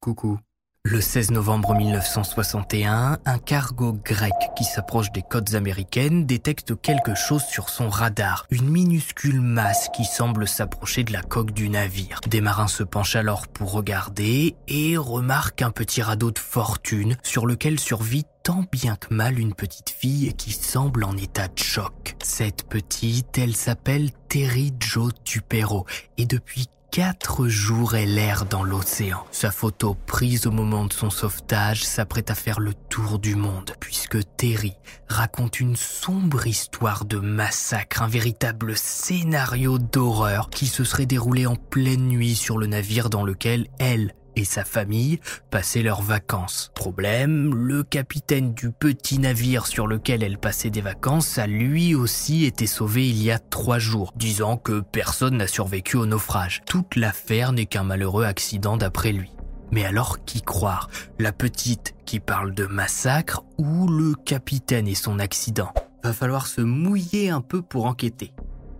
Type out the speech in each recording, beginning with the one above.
Coucou. Le 16 novembre 1961, un cargo grec qui s'approche des côtes américaines détecte quelque chose sur son radar, une minuscule masse qui semble s'approcher de la coque du navire. Des marins se penchent alors pour regarder et remarquent un petit radeau de fortune sur lequel survit tant bien que mal une petite fille qui semble en état de choc. Cette petite, elle s'appelle Terry Jo Tupero et depuis Quatre jours elle erre dans l'océan. Sa photo prise au moment de son sauvetage s'apprête à faire le tour du monde, puisque Terry raconte une sombre histoire de massacre, un véritable scénario d'horreur qui se serait déroulé en pleine nuit sur le navire dans lequel elle et sa famille passaient leurs vacances. Problème, le capitaine du petit navire sur lequel elle passait des vacances a lui aussi été sauvé il y a trois jours, disant que personne n'a survécu au naufrage. Toute l'affaire n'est qu'un malheureux accident d'après lui. Mais alors qui croire? La petite qui parle de massacre ou le capitaine et son accident? Va falloir se mouiller un peu pour enquêter.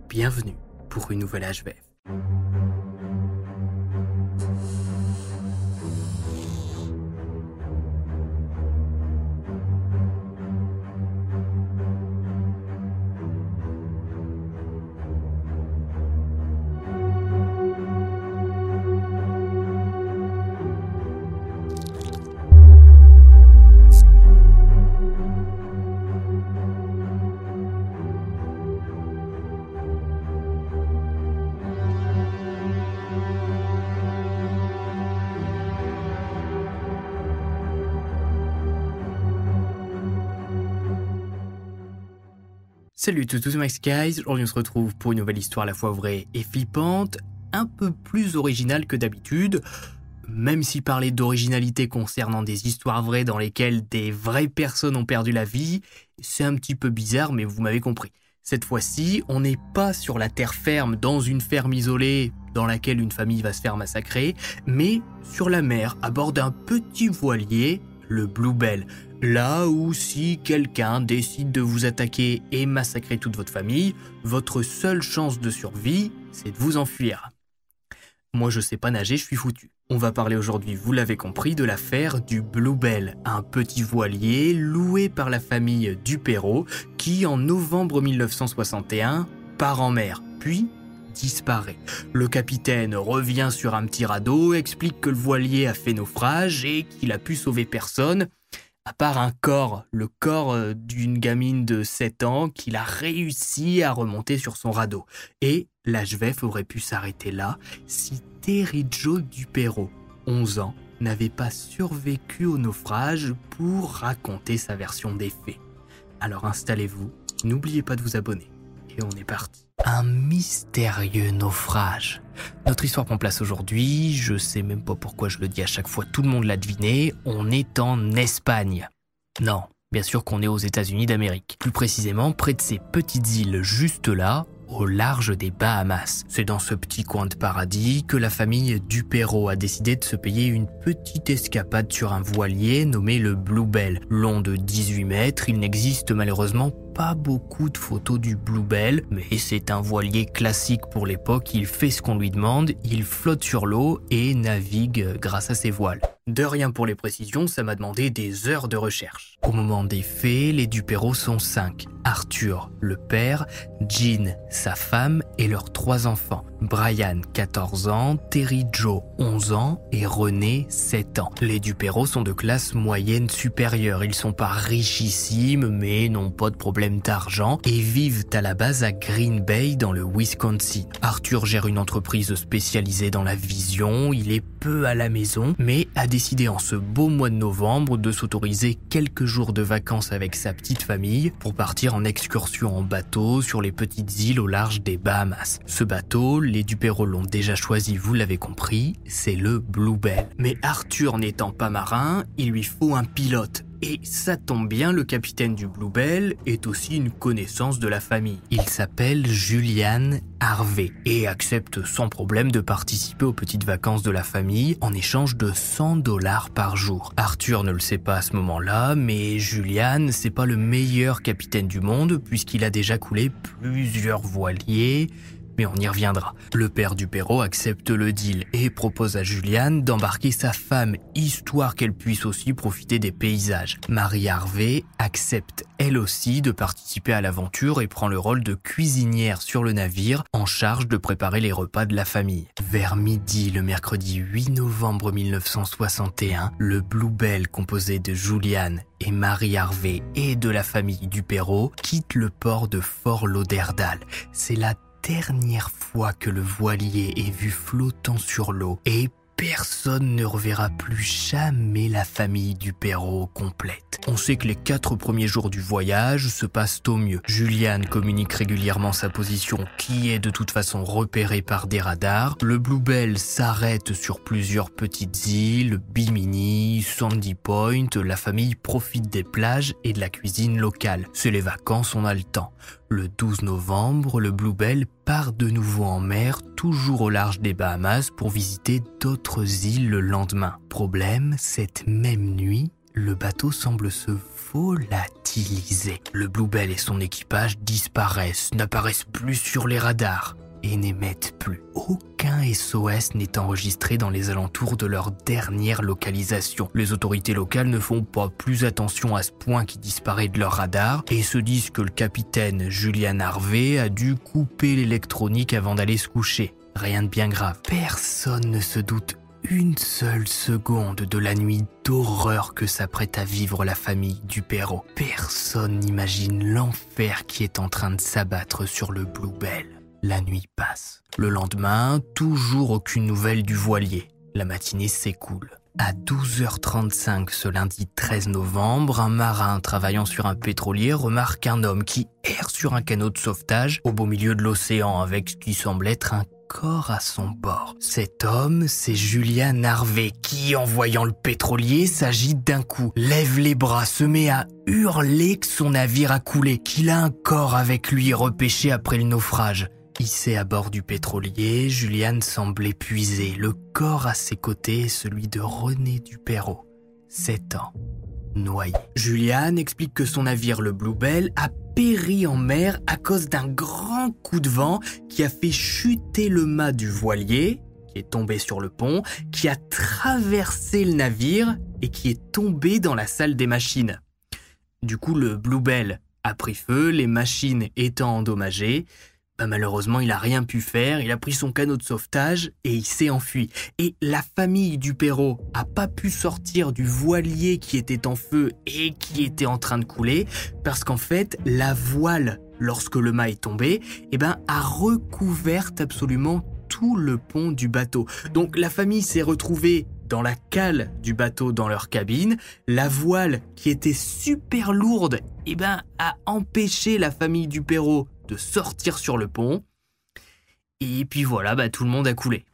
Bienvenue pour une nouvelle HVF. Salut tous tous Max Guys, aujourd'hui on se retrouve pour une nouvelle histoire à la fois vraie et flippante, un peu plus originale que d'habitude, même si parler d'originalité concernant des histoires vraies dans lesquelles des vraies personnes ont perdu la vie, c'est un petit peu bizarre mais vous m'avez compris. Cette fois-ci, on n'est pas sur la terre ferme dans une ferme isolée dans laquelle une famille va se faire massacrer, mais sur la mer à bord d'un petit voilier, le Bluebell, Là où si quelqu'un décide de vous attaquer et massacrer toute votre famille, votre seule chance de survie, c'est de vous enfuir. Moi je sais pas nager, je suis foutu. On va parler aujourd'hui, vous l'avez compris, de l'affaire du Bluebell, un petit voilier loué par la famille Dupéro qui en novembre 1961 part en mer, puis disparaît. Le capitaine revient sur un petit radeau, explique que le voilier a fait naufrage et qu'il a pu sauver personne, à part un corps, le corps euh, d'une gamine de 7 ans qu'il a réussi à remonter sur son radeau. Et l'HVF aurait pu s'arrêter là si Terry Joe Dupéro, 11 ans, n'avait pas survécu au naufrage pour raconter sa version des faits. Alors installez-vous, n'oubliez pas de vous abonner. Et on est parti. Un mystérieux naufrage. Notre histoire prend place aujourd'hui, je sais même pas pourquoi je le dis à chaque fois, tout le monde l'a deviné, on est en Espagne. Non, bien sûr qu'on est aux États-Unis d'Amérique. Plus précisément, près de ces petites îles juste là, au large des Bahamas. C'est dans ce petit coin de paradis que la famille Dupéro a décidé de se payer une petite escapade sur un voilier nommé le Bluebell. Long de 18 mètres, il n'existe malheureusement pas beaucoup de photos du Bluebell, mais c'est un voilier classique pour l'époque, il fait ce qu'on lui demande, il flotte sur l'eau et navigue grâce à ses voiles. De rien pour les précisions, ça m'a demandé des heures de recherche. Au moment des faits, les Dupéro sont cinq. Arthur, le père, Jean, sa femme et leurs trois enfants. Brian, 14 ans, Terry Joe, 11 ans et René, 7 ans. Les Dupéro sont de classe moyenne supérieure. Ils sont pas richissimes, mais n'ont pas de problème d'argent et vivent à la base à Green Bay dans le Wisconsin. Arthur gère une entreprise spécialisée dans la vision. Il est peu à la maison, mais a décidé en ce beau mois de novembre de s'autoriser quelques jours de vacances avec sa petite famille pour partir en excursion en bateau sur les petites îles au large des Bahamas. Ce bateau, les Duperreau l'ont déjà choisi, vous l'avez compris, c'est le Bluebell. Mais Arthur n'étant pas marin, il lui faut un pilote. Et ça tombe bien, le capitaine du Bluebell est aussi une connaissance de la famille. Il s'appelle Julian Harvey et accepte sans problème de participer aux petites vacances de la famille en échange de 100 dollars par jour. Arthur ne le sait pas à ce moment-là, mais Julian, c'est pas le meilleur capitaine du monde puisqu'il a déjà coulé plusieurs voiliers, mais on y reviendra. Le père du Perrault accepte le deal et propose à Juliane d'embarquer sa femme, histoire qu'elle puisse aussi profiter des paysages. Marie Harvey accepte elle aussi de participer à l'aventure et prend le rôle de cuisinière sur le navire en charge de préparer les repas de la famille. Vers midi le mercredi 8 novembre 1961, le Bluebell composé de Juliane et Marie Harvey et de la famille du Perrault quitte le port de Fort Lauderdale. C'est la dernière fois que le voilier est vu flottant sur l'eau et personne ne reverra plus jamais la famille du Perrault complète. On sait que les quatre premiers jours du voyage se passent au mieux. Juliane communique régulièrement sa position qui est de toute façon repérée par des radars. Le Bluebell s'arrête sur plusieurs petites îles, Bimini, Sandy Point. La famille profite des plages et de la cuisine locale. C'est les vacances, on a le temps. Le 12 novembre, le Bluebell part de nouveau en mer, toujours au large des Bahamas, pour visiter d'autres îles le lendemain. Problème, cette même nuit, le bateau semble se volatiliser. Le Bluebell et son équipage disparaissent, n'apparaissent plus sur les radars et n'émettent plus. Aucun SOS n'est enregistré dans les alentours de leur dernière localisation. Les autorités locales ne font pas plus attention à ce point qui disparaît de leur radar et se disent que le capitaine Julian Harvey a dû couper l'électronique avant d'aller se coucher. Rien de bien grave. Personne ne se doute une seule seconde de la nuit d'horreur que s'apprête à vivre la famille du Perrault. Personne n'imagine l'enfer qui est en train de s'abattre sur le Bluebell. La nuit passe. Le lendemain, toujours aucune nouvelle du voilier. La matinée s'écoule. À 12h35 ce lundi 13 novembre, un marin travaillant sur un pétrolier remarque un homme qui erre sur un canot de sauvetage au beau milieu de l'océan avec ce qui semble être un corps à son bord. Cet homme, c'est Julian Harvey qui, en voyant le pétrolier, s'agite d'un coup, lève les bras, se met à hurler que son navire a coulé, qu'il a un corps avec lui repêché après le naufrage. Hissé à bord du pétrolier, Juliane semble épuisé, le corps à ses côtés est celui de René Duperrault, 7 ans, noyé. Juliane explique que son navire le Bluebell a péri en mer à cause d'un grand coup de vent qui a fait chuter le mât du voilier, qui est tombé sur le pont, qui a traversé le navire et qui est tombé dans la salle des machines. Du coup, le Bluebell a pris feu, les machines étant endommagées, bah, malheureusement, il a rien pu faire, il a pris son canot de sauvetage et il s'est enfui. Et la famille du Perrault a pas pu sortir du voilier qui était en feu et qui était en train de couler parce qu'en fait, la voile, lorsque le mât est tombé, eh ben, a recouvert absolument tout le pont du bateau. Donc la famille s'est retrouvée dans la cale du bateau dans leur cabine. La voile, qui était super lourde, eh ben, a empêché la famille du Perrault de sortir sur le pont. Et puis voilà, bah, tout le monde a coulé.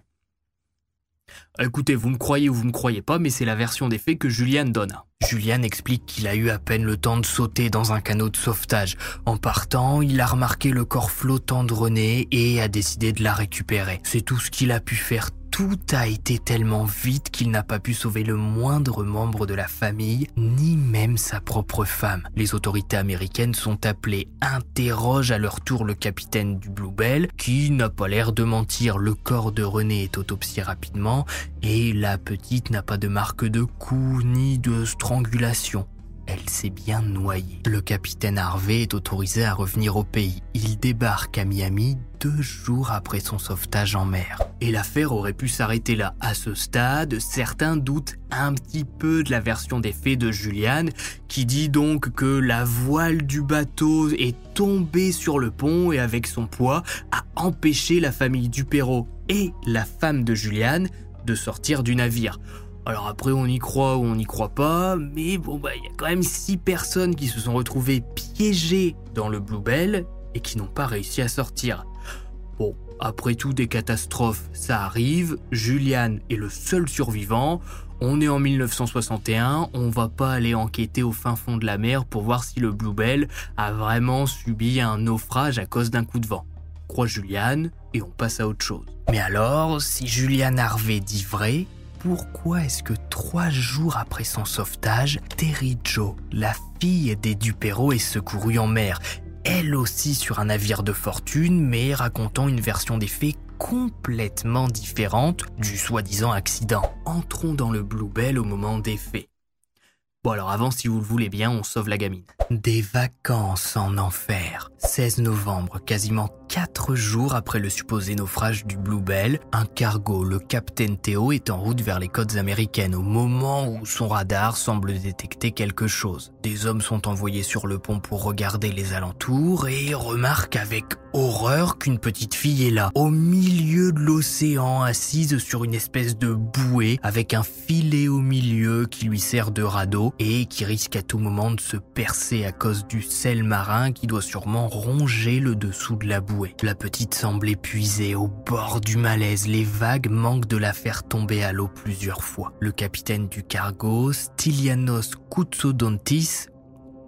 Écoutez, vous me croyez ou vous me croyez pas, mais c'est la version des faits que Julian donne. Julian explique qu'il a eu à peine le temps de sauter dans un canot de sauvetage. En partant, il a remarqué le corps flottant de René et a décidé de la récupérer. C'est tout ce qu'il a pu faire tout a été tellement vite qu'il n'a pas pu sauver le moindre membre de la famille, ni même sa propre femme. Les autorités américaines sont appelées, interrogent à leur tour le capitaine du Bluebell, qui n'a pas l'air de mentir. Le corps de René est autopsié rapidement, et la petite n'a pas de marque de coup ni de strangulation elle s'est bien noyée. Le capitaine Harvey est autorisé à revenir au pays. Il débarque à Miami deux jours après son sauvetage en mer. Et l'affaire aurait pu s'arrêter là. À ce stade, certains doutent un petit peu de la version des faits de Julian, qui dit donc que la voile du bateau est tombée sur le pont et avec son poids a empêché la famille Perrault et la femme de Julian de sortir du navire. Alors après, on y croit ou on n'y croit pas, mais bon, bah, il y a quand même six personnes qui se sont retrouvées piégées dans le Bluebell et qui n'ont pas réussi à sortir. Bon, Après tout, des catastrophes, ça arrive. Julian est le seul survivant. On est en 1961, on va pas aller enquêter au fin fond de la mer pour voir si le Bluebell a vraiment subi un naufrage à cause d'un coup de vent. Croit Julian et on passe à autre chose. Mais alors, si Julian Harvey dit vrai, pourquoi est-ce que trois jours après son sauvetage, Terry Joe, la fille des Dupéro, est secourue en mer? Elle aussi sur un navire de fortune, mais racontant une version des faits complètement différente du soi-disant accident. Entrons dans le Bluebell au moment des faits. Bon alors avant, si vous le voulez bien, on sauve la gamine. Des vacances en enfer. 16 novembre, quasiment 4 jours après le supposé naufrage du Bluebell, un cargo, le Captain Theo, est en route vers les côtes américaines au moment où son radar semble détecter quelque chose. Des hommes sont envoyés sur le pont pour regarder les alentours et remarquent avec horreur qu'une petite fille est là, au milieu de l'océan, assise sur une espèce de bouée avec un filet au milieu qui lui sert de radeau et qui risque à tout moment de se percer à cause du sel marin qui doit sûrement ronger le dessous de la bouée. La petite semble épuisée, au bord du malaise, les vagues manquent de la faire tomber à l'eau plusieurs fois. Le capitaine du cargo, Stylianos Koutsodontis,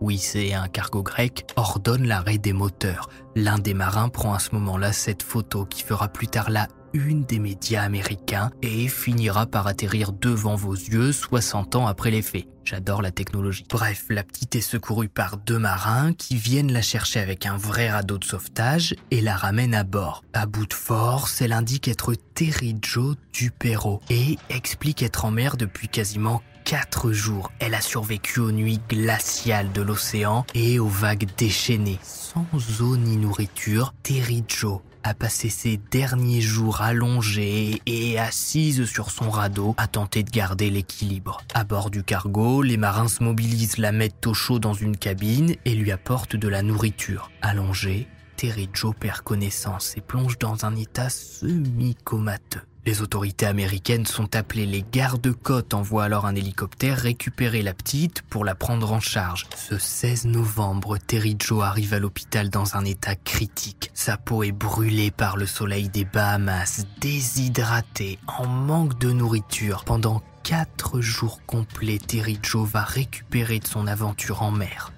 oui c'est un cargo grec, ordonne l'arrêt des moteurs. L'un des marins prend à ce moment-là cette photo qui fera plus tard la une des médias américains et finira par atterrir devant vos yeux 60 ans après les faits. J'adore la technologie. Bref, la petite est secourue par deux marins qui viennent la chercher avec un vrai radeau de sauvetage et la ramènent à bord. À bout de force, elle indique être Terry Joe Dupero et explique être en mer depuis quasiment 4 jours. Elle a survécu aux nuits glaciales de l'océan et aux vagues déchaînées. Sans eau ni nourriture, Terry Joe a passé ses derniers jours allongée et assise sur son radeau à tenter de garder l'équilibre. À bord du cargo, les marins se mobilisent, la mettent au chaud dans une cabine et lui apportent de la nourriture. Allongée, Terry Joe perd connaissance et plonge dans un état semi-comateux. Les autorités américaines sont appelées, les gardes-côtes envoient alors un hélicoptère récupérer la petite pour la prendre en charge. Ce 16 novembre, Terry Joe arrive à l'hôpital dans un état critique. Sa peau est brûlée par le soleil des Bahamas, déshydratée, en manque de nourriture. Pendant 4 jours complets, Terry Joe va récupérer de son aventure en mer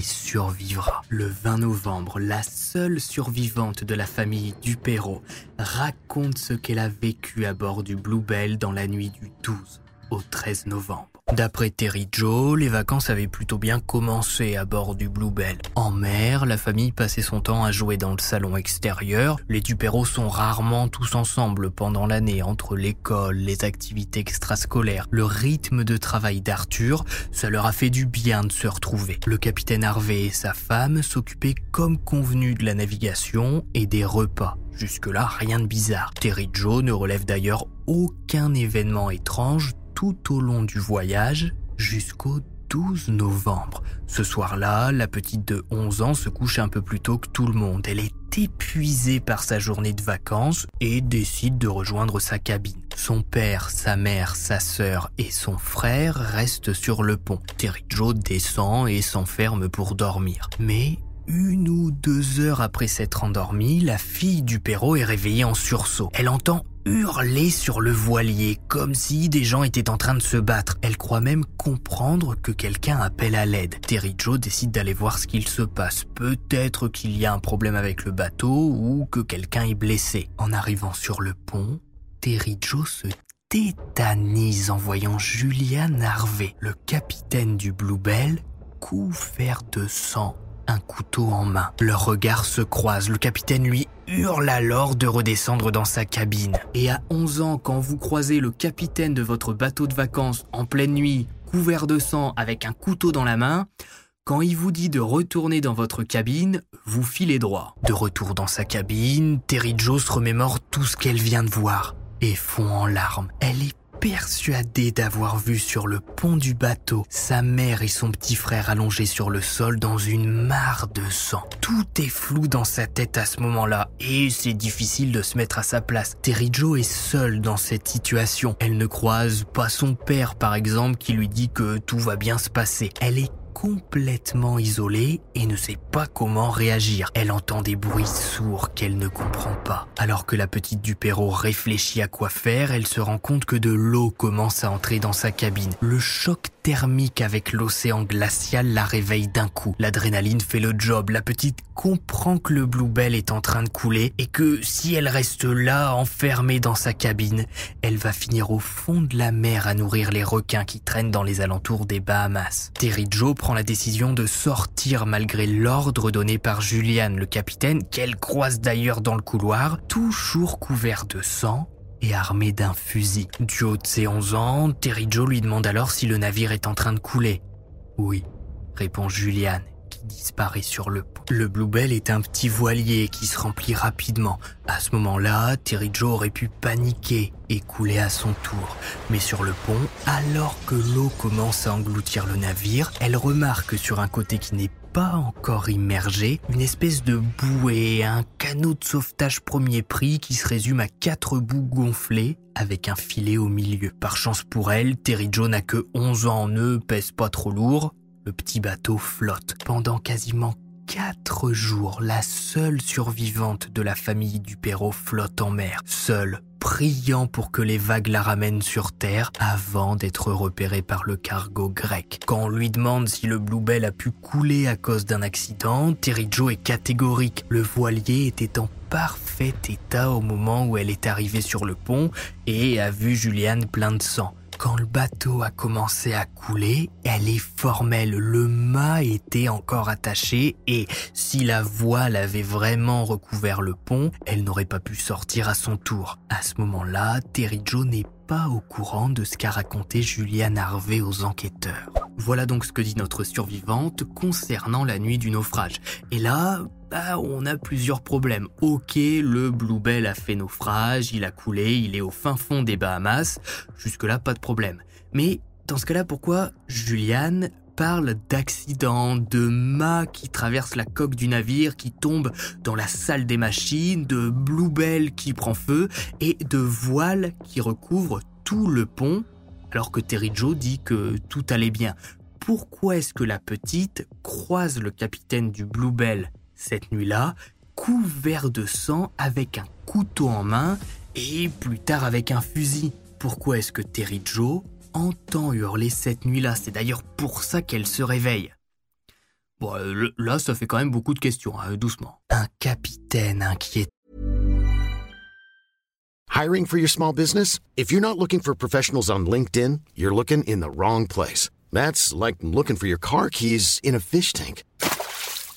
survivra. Le 20 novembre, la seule survivante de la famille Dupéro raconte ce qu'elle a vécu à bord du Bluebell dans la nuit du 12 au 13 novembre. D'après Terry Joe, les vacances avaient plutôt bien commencé à bord du Bluebell. En mer, la famille passait son temps à jouer dans le salon extérieur. Les Dupéros sont rarement tous ensemble pendant l'année entre l'école, les activités extrascolaires, le rythme de travail d'Arthur. Ça leur a fait du bien de se retrouver. Le capitaine Harvey et sa femme s'occupaient comme convenu de la navigation et des repas. Jusque-là, rien de bizarre. Terry Joe ne relève d'ailleurs aucun événement étrange tout au long du voyage jusqu'au 12 novembre. Ce soir-là, la petite de 11 ans se couche un peu plus tôt que tout le monde. Elle est épuisée par sa journée de vacances et décide de rejoindre sa cabine. Son père, sa mère, sa sœur et son frère restent sur le pont. Terry Joe descend et s'enferme pour dormir. Mais une ou deux heures après s'être endormie, la fille du perro est réveillée en sursaut. Elle entend hurler sur le voilier, comme si des gens étaient en train de se battre. Elle croit même comprendre que quelqu'un appelle à l'aide. Terry Joe décide d'aller voir ce qu'il se passe. Peut-être qu'il y a un problème avec le bateau ou que quelqu'un est blessé. En arrivant sur le pont, Terry Joe se tétanise en voyant Julian Harvey, le capitaine du Bluebell, couvert de sang un couteau en main. Leurs regards se croisent. Le capitaine lui hurle alors de redescendre dans sa cabine. Et à 11 ans, quand vous croisez le capitaine de votre bateau de vacances en pleine nuit, couvert de sang avec un couteau dans la main, quand il vous dit de retourner dans votre cabine, vous filez droit. De retour dans sa cabine, Terry Joe se remémore tout ce qu'elle vient de voir et fond en larmes. Elle est persuadé d'avoir vu sur le pont du bateau sa mère et son petit frère allongés sur le sol dans une mare de sang. Tout est flou dans sa tête à ce moment-là et c'est difficile de se mettre à sa place. Terry Joe est seule dans cette situation. Elle ne croise pas son père par exemple qui lui dit que tout va bien se passer. Elle est complètement isolée et ne sait pas comment réagir. Elle entend des bruits sourds qu'elle ne comprend pas. Alors que la petite Dupéro réfléchit à quoi faire, elle se rend compte que de l'eau commence à entrer dans sa cabine. Le choc thermique avec l'océan glacial la réveille d'un coup. L'adrénaline fait le job. La petite comprend que le Bluebell est en train de couler et que si elle reste là, enfermée dans sa cabine, elle va finir au fond de la mer à nourrir les requins qui traînent dans les alentours des Bahamas. Prend la décision de sortir malgré l'ordre donné par Julian, le capitaine, qu'elle croise d'ailleurs dans le couloir, toujours couvert de sang et armé d'un fusil. Du haut de ses 11 ans, Terry Joe lui demande alors si le navire est en train de couler. Oui, répond Julian, disparaît sur le pont. Le Bluebell est un petit voilier qui se remplit rapidement. À ce moment-là, Terry Joe aurait pu paniquer et couler à son tour. Mais sur le pont, alors que l'eau commence à engloutir le navire, elle remarque sur un côté qui n'est pas encore immergé, une espèce de bouée, un canot de sauvetage premier prix qui se résume à quatre bouts gonflés avec un filet au milieu. Par chance pour elle, Terry Joe n'a que 11 ans en eux, pèse pas trop lourd, le petit bateau flotte. Pendant quasiment quatre jours, la seule survivante de la famille du Perrault flotte en mer, seule, priant pour que les vagues la ramènent sur terre avant d'être repérée par le cargo grec. Quand on lui demande si le Bluebell a pu couler à cause d'un accident, Terry Joe est catégorique. Le voilier était en parfait état au moment où elle est arrivée sur le pont et a vu Julianne plein de sang. Quand le bateau a commencé à couler, elle est formelle. Le mât était encore attaché et si la voile avait vraiment recouvert le pont, elle n'aurait pas pu sortir à son tour. À ce moment-là, Terry Joe n'est pas au courant de ce qu'a raconté Julian Harvey aux enquêteurs. Voilà donc ce que dit notre survivante concernant la nuit du naufrage. Et là, bah, on a plusieurs problèmes. Ok, le Bluebell a fait naufrage, il a coulé, il est au fin fond des Bahamas. Jusque-là, pas de problème. Mais dans ce cas-là, pourquoi Julian parle d'accident, de mât qui traverse la coque du navire, qui tombe dans la salle des machines, de Bluebell qui prend feu et de voile qui recouvre tout le pont, alors que Terry Joe dit que tout allait bien. Pourquoi est-ce que la petite croise le capitaine du Bluebell cette nuit-là, couvert de sang avec un couteau en main et plus tard avec un fusil. Pourquoi est-ce que Terry Joe entend hurler cette nuit-là? C'est d'ailleurs pour ça qu'elle se réveille. Bon, euh, là, ça fait quand même beaucoup de questions, hein, doucement. Un capitaine inquiet. Hiring for your small business? If you're not looking for professionals on LinkedIn, you're looking in the wrong place. That's like looking for your car keys in a fish tank.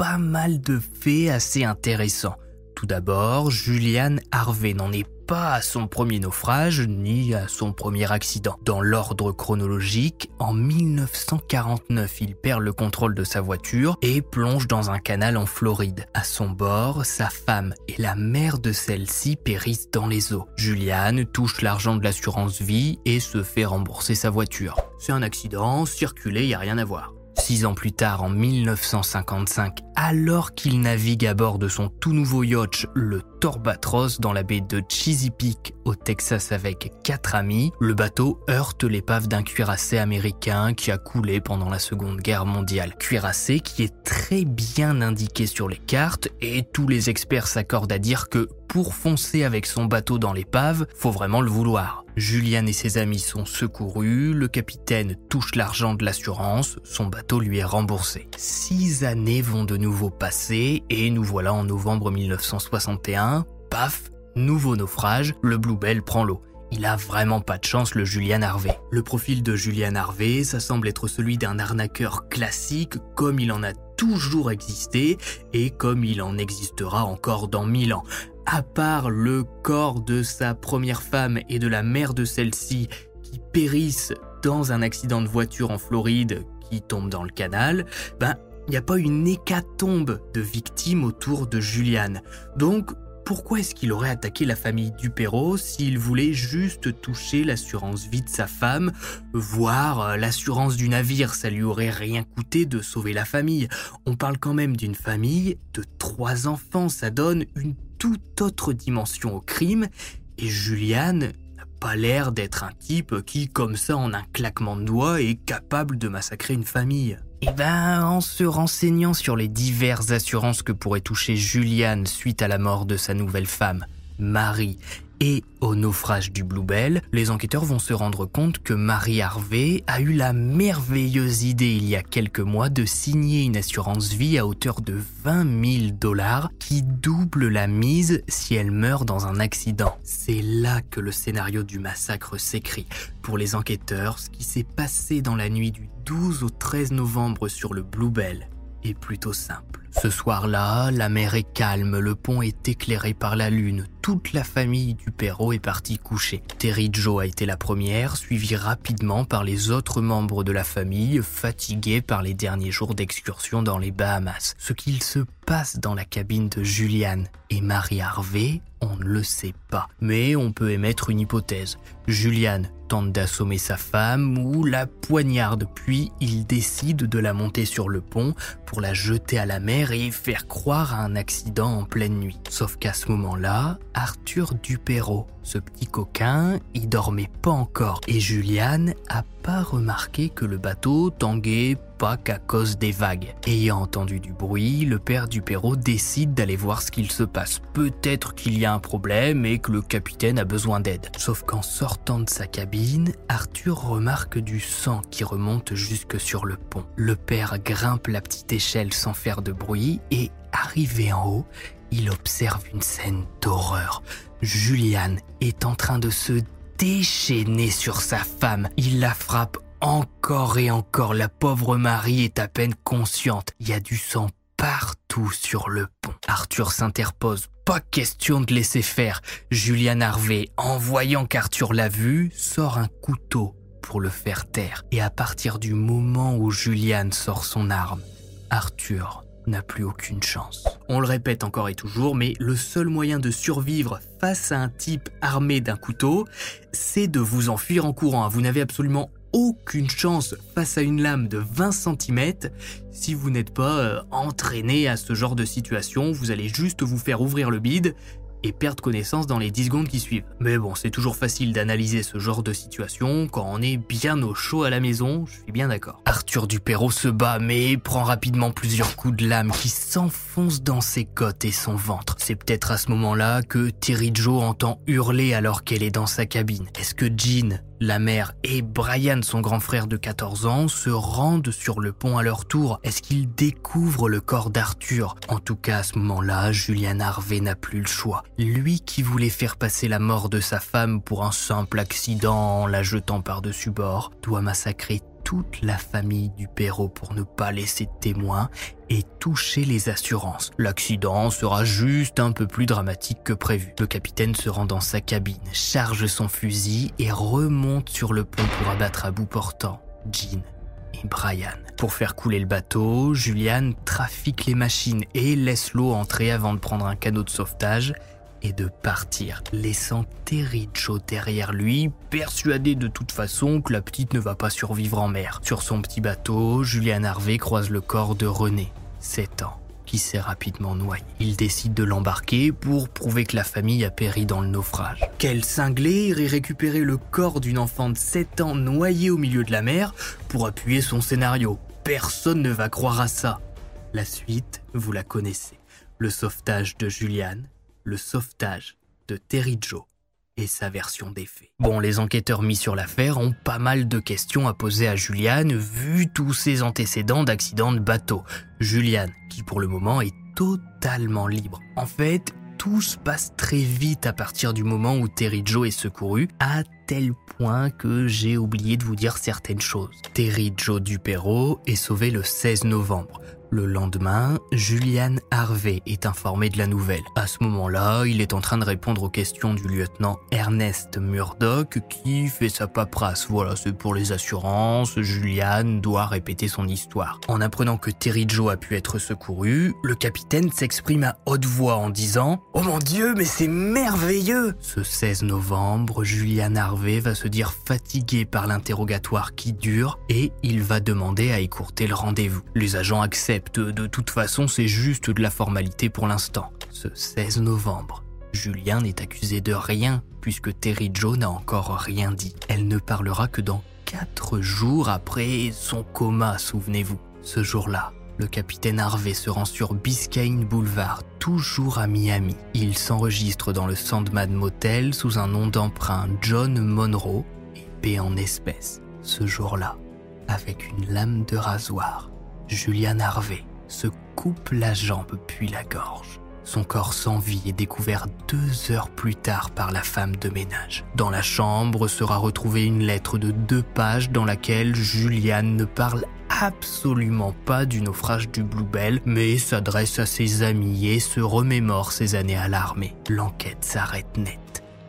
pas mal de faits assez intéressants. Tout d'abord, Julian Harvey n'en est pas à son premier naufrage ni à son premier accident. Dans l'ordre chronologique, en 1949, il perd le contrôle de sa voiture et plonge dans un canal en Floride. À son bord, sa femme et la mère de celle-ci périssent dans les eaux. Julian touche l'argent de l'assurance vie et se fait rembourser sa voiture. C'est un accident, circuler, y a rien à voir. Six ans plus tard, en 1955, alors qu'il navigue à bord de son tout nouveau yacht, le Torbatros, dans la baie de Chesapeake, Texas, avec quatre amis, le bateau heurte l'épave d'un cuirassé américain qui a coulé pendant la Seconde Guerre mondiale. Cuirassé qui est très bien indiqué sur les cartes et tous les experts s'accordent à dire que pour foncer avec son bateau dans l'épave, faut vraiment le vouloir. Julian et ses amis sont secourus, le capitaine touche l'argent de l'assurance, son bateau lui est remboursé. Six années vont de nouveau passer et nous voilà en novembre 1961. Paf, nouveau naufrage, le Bluebell prend l'eau. Il a vraiment pas de chance, le Julian Harvey. Le profil de Julian Harvey, ça semble être celui d'un arnaqueur classique, comme il en a toujours existé et comme il en existera encore dans mille ans à part le corps de sa première femme et de la mère de celle-ci qui périssent dans un accident de voiture en Floride qui tombe dans le canal, ben il n'y a pas une hécatombe de victimes autour de Juliane. Donc, pourquoi est-ce qu'il aurait attaqué la famille Dupéro s'il voulait juste toucher l'assurance vie de sa femme, voire euh, l'assurance du navire? Ça lui aurait rien coûté de sauver la famille. On parle quand même d'une famille de trois enfants, ça donne une toute autre dimension au crime, et Juliane n'a pas l'air d'être un type qui, comme ça, en un claquement de doigts, est capable de massacrer une famille. Eh ben, en se renseignant sur les diverses assurances que pourrait toucher Juliane suite à la mort de sa nouvelle femme, Marie, et au naufrage du Bluebell, les enquêteurs vont se rendre compte que Marie Harvey a eu la merveilleuse idée il y a quelques mois de signer une assurance vie à hauteur de 20 000 dollars qui double la mise si elle meurt dans un accident. C'est là que le scénario du massacre s'écrit. Pour les enquêteurs, ce qui s'est passé dans la nuit du 12 au 13 novembre sur le Bluebell est plutôt simple. Ce soir-là, la mer est calme, le pont est éclairé par la lune, toute la famille du Perrault est partie coucher. Terry Joe a été la première, suivie rapidement par les autres membres de la famille, fatigués par les derniers jours d'excursion dans les Bahamas. Ce qu'il se passe dans la cabine de Julian et Marie Harvey, on ne le sait pas. Mais on peut émettre une hypothèse. Julian tente d'assommer sa femme ou la poignarde, puis il décide de la monter sur le pont pour la jeter à la mer et faire croire à un accident en pleine nuit. Sauf qu'à ce moment-là, Arthur Dupéro, ce petit coquin, il dormait pas encore et Juliane a pas remarqué que le bateau tanguait pas qu'à cause des vagues. Ayant entendu du bruit, le père Dupéro décide d'aller voir ce qu'il se passe. Peut-être qu'il y a un problème et que le capitaine a besoin d'aide. Sauf qu'en sortant de sa cabine, Arthur remarque du sang qui remonte jusque sur le pont. Le père grimpe la petite échelle sans faire de bruit et, arrivé en haut, il observe une scène d'horreur. Julian est en train de se déchaîner sur sa femme. Il la frappe encore et encore. La pauvre Marie est à peine consciente. Il y a du sang partout sur le pont. Arthur s'interpose. Pas question de laisser faire. Julian Harvey, en voyant qu'Arthur l'a vu, sort un couteau pour le faire taire. Et à partir du moment où Julian sort son arme, Arthur n'a plus aucune chance. On le répète encore et toujours, mais le seul moyen de survivre face à un type armé d'un couteau, c'est de vous enfuir en courant. Vous n'avez absolument aucune chance face à une lame de 20 cm. Si vous n'êtes pas euh, entraîné à ce genre de situation, vous allez juste vous faire ouvrir le bide et perdre connaissance dans les 10 secondes qui suivent. Mais bon, c'est toujours facile d'analyser ce genre de situation quand on est bien au chaud à la maison, je suis bien d'accord. Arthur Dupéro se bat mais prend rapidement plusieurs coups de lame qui s'enfoncent dans ses côtes et son ventre. C'est peut-être à ce moment-là que Terry Joe entend hurler alors qu'elle est dans sa cabine. Est-ce que Jean la mère et Brian, son grand frère de 14 ans, se rendent sur le pont à leur tour. Est-ce qu'ils découvrent le corps d'Arthur? En tout cas, à ce moment-là, Julian Harvey n'a plus le choix. Lui qui voulait faire passer la mort de sa femme pour un simple accident en la jetant par-dessus bord, doit massacrer toute la famille du Perrault pour ne pas laisser de témoins et toucher les assurances. L'accident sera juste un peu plus dramatique que prévu. Le capitaine se rend dans sa cabine, charge son fusil et remonte sur le pont pour abattre à bout portant Jean et Brian. Pour faire couler le bateau, Julian trafique les machines et laisse l'eau entrer avant de prendre un canot de sauvetage et de partir, laissant Terry Joe derrière lui, persuadé de toute façon que la petite ne va pas survivre en mer. Sur son petit bateau, Julian Harvey croise le corps de René, 7 ans, qui s'est rapidement noyé. Il décide de l'embarquer pour prouver que la famille a péri dans le naufrage. Quel cinglé irait récupérer le corps d'une enfant de 7 ans noyée au milieu de la mer pour appuyer son scénario? Personne ne va croire à ça. La suite, vous la connaissez. Le sauvetage de Julian, le sauvetage de Terry Joe et sa version des faits. Bon, les enquêteurs mis sur l'affaire ont pas mal de questions à poser à Juliane vu tous ses antécédents d'accidents de bateau. Juliane, qui pour le moment est totalement libre. En fait, tout se passe très vite à partir du moment où Terry Joe est secouru, à tel point que j'ai oublié de vous dire certaines choses. Terry Joe Dupéro est sauvé le 16 novembre. Le lendemain, Julian Harvey est informé de la nouvelle. À ce moment-là, il est en train de répondre aux questions du lieutenant Ernest Murdoch qui fait sa paperasse. Voilà, c'est pour les assurances, Julian doit répéter son histoire. En apprenant que Terry Joe a pu être secouru, le capitaine s'exprime à haute voix en disant « Oh mon Dieu, mais c'est merveilleux !» Ce 16 novembre, Julian Harvey va se dire fatigué par l'interrogatoire qui dure et il va demander à écourter le rendez-vous. Les agents acceptent de toute façon, c'est juste de la formalité pour l'instant. Ce 16 novembre, Julien n'est accusé de rien puisque Terry Joe n'a encore rien dit. Elle ne parlera que dans 4 jours après son coma, souvenez-vous. Ce jour-là, le capitaine Harvey se rend sur Biscayne Boulevard, toujours à Miami. Il s'enregistre dans le Sandman Motel sous un nom d'emprunt John Monroe paie en espèces. Ce jour-là, avec une lame de rasoir. Julian Harvey se coupe la jambe puis la gorge. Son corps sans vie est découvert deux heures plus tard par la femme de ménage. Dans la chambre sera retrouvée une lettre de deux pages dans laquelle Julian ne parle absolument pas du naufrage du Bluebell, mais s'adresse à ses amis et se remémore ses années à l'armée. L'enquête s'arrête net.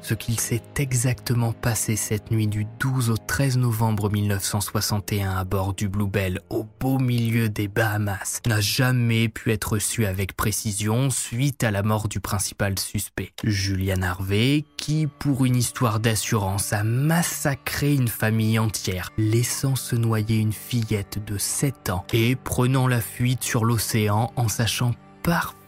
Ce qu'il s'est exactement passé cette nuit du 12 au 13 novembre 1961 à bord du Bluebell au beau milieu des Bahamas n'a jamais pu être su avec précision suite à la mort du principal suspect, Julian Harvey, qui pour une histoire d'assurance a massacré une famille entière, laissant se noyer une fillette de 7 ans et prenant la fuite sur l'océan en sachant parfaitement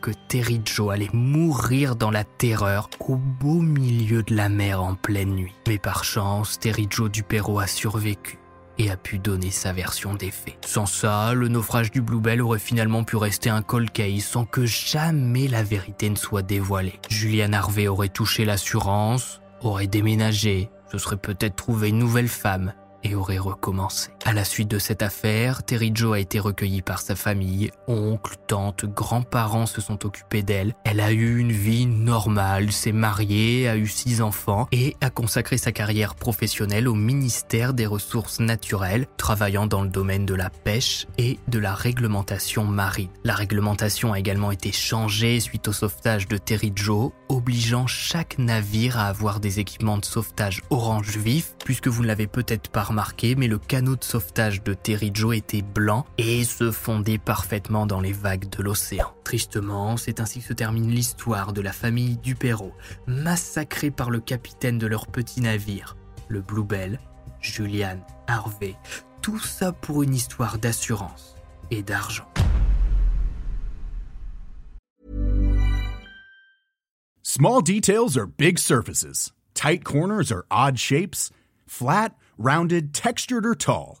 que Terry Joe allait mourir dans la terreur au beau milieu de la mer en pleine nuit. Mais par chance, Terry Joe Dupéro a survécu et a pu donner sa version des faits. Sans ça, le naufrage du Bluebell aurait finalement pu rester un cold case sans que jamais la vérité ne soit dévoilée. Julian Harvey aurait touché l'assurance, aurait déménagé, se serait peut-être trouvé une nouvelle femme et aurait recommencé. À la suite de cette affaire, Terry Joe a été recueillie par sa famille, oncle, tante, grands-parents se sont occupés d'elle. Elle a eu une vie normale, s'est mariée, a eu six enfants et a consacré sa carrière professionnelle au ministère des Ressources naturelles, travaillant dans le domaine de la pêche et de la réglementation marine. La réglementation a également été changée suite au sauvetage de Terry Joe, obligeant chaque navire à avoir des équipements de sauvetage orange vif, puisque vous ne l'avez peut-être pas remarqué, mais le canot de sauvetage de Terry Joe était blanc et se fondait parfaitement dans les vagues de l'océan. Tristement, c'est ainsi que se termine l'histoire de la famille Dupéro, massacrée par le capitaine de leur petit navire, le Bluebell, Julian Harvey. Tout ça pour une histoire d'assurance et d'argent. Small details are big surfaces. Tight corners are odd shapes. Flat, rounded, textured, or tall.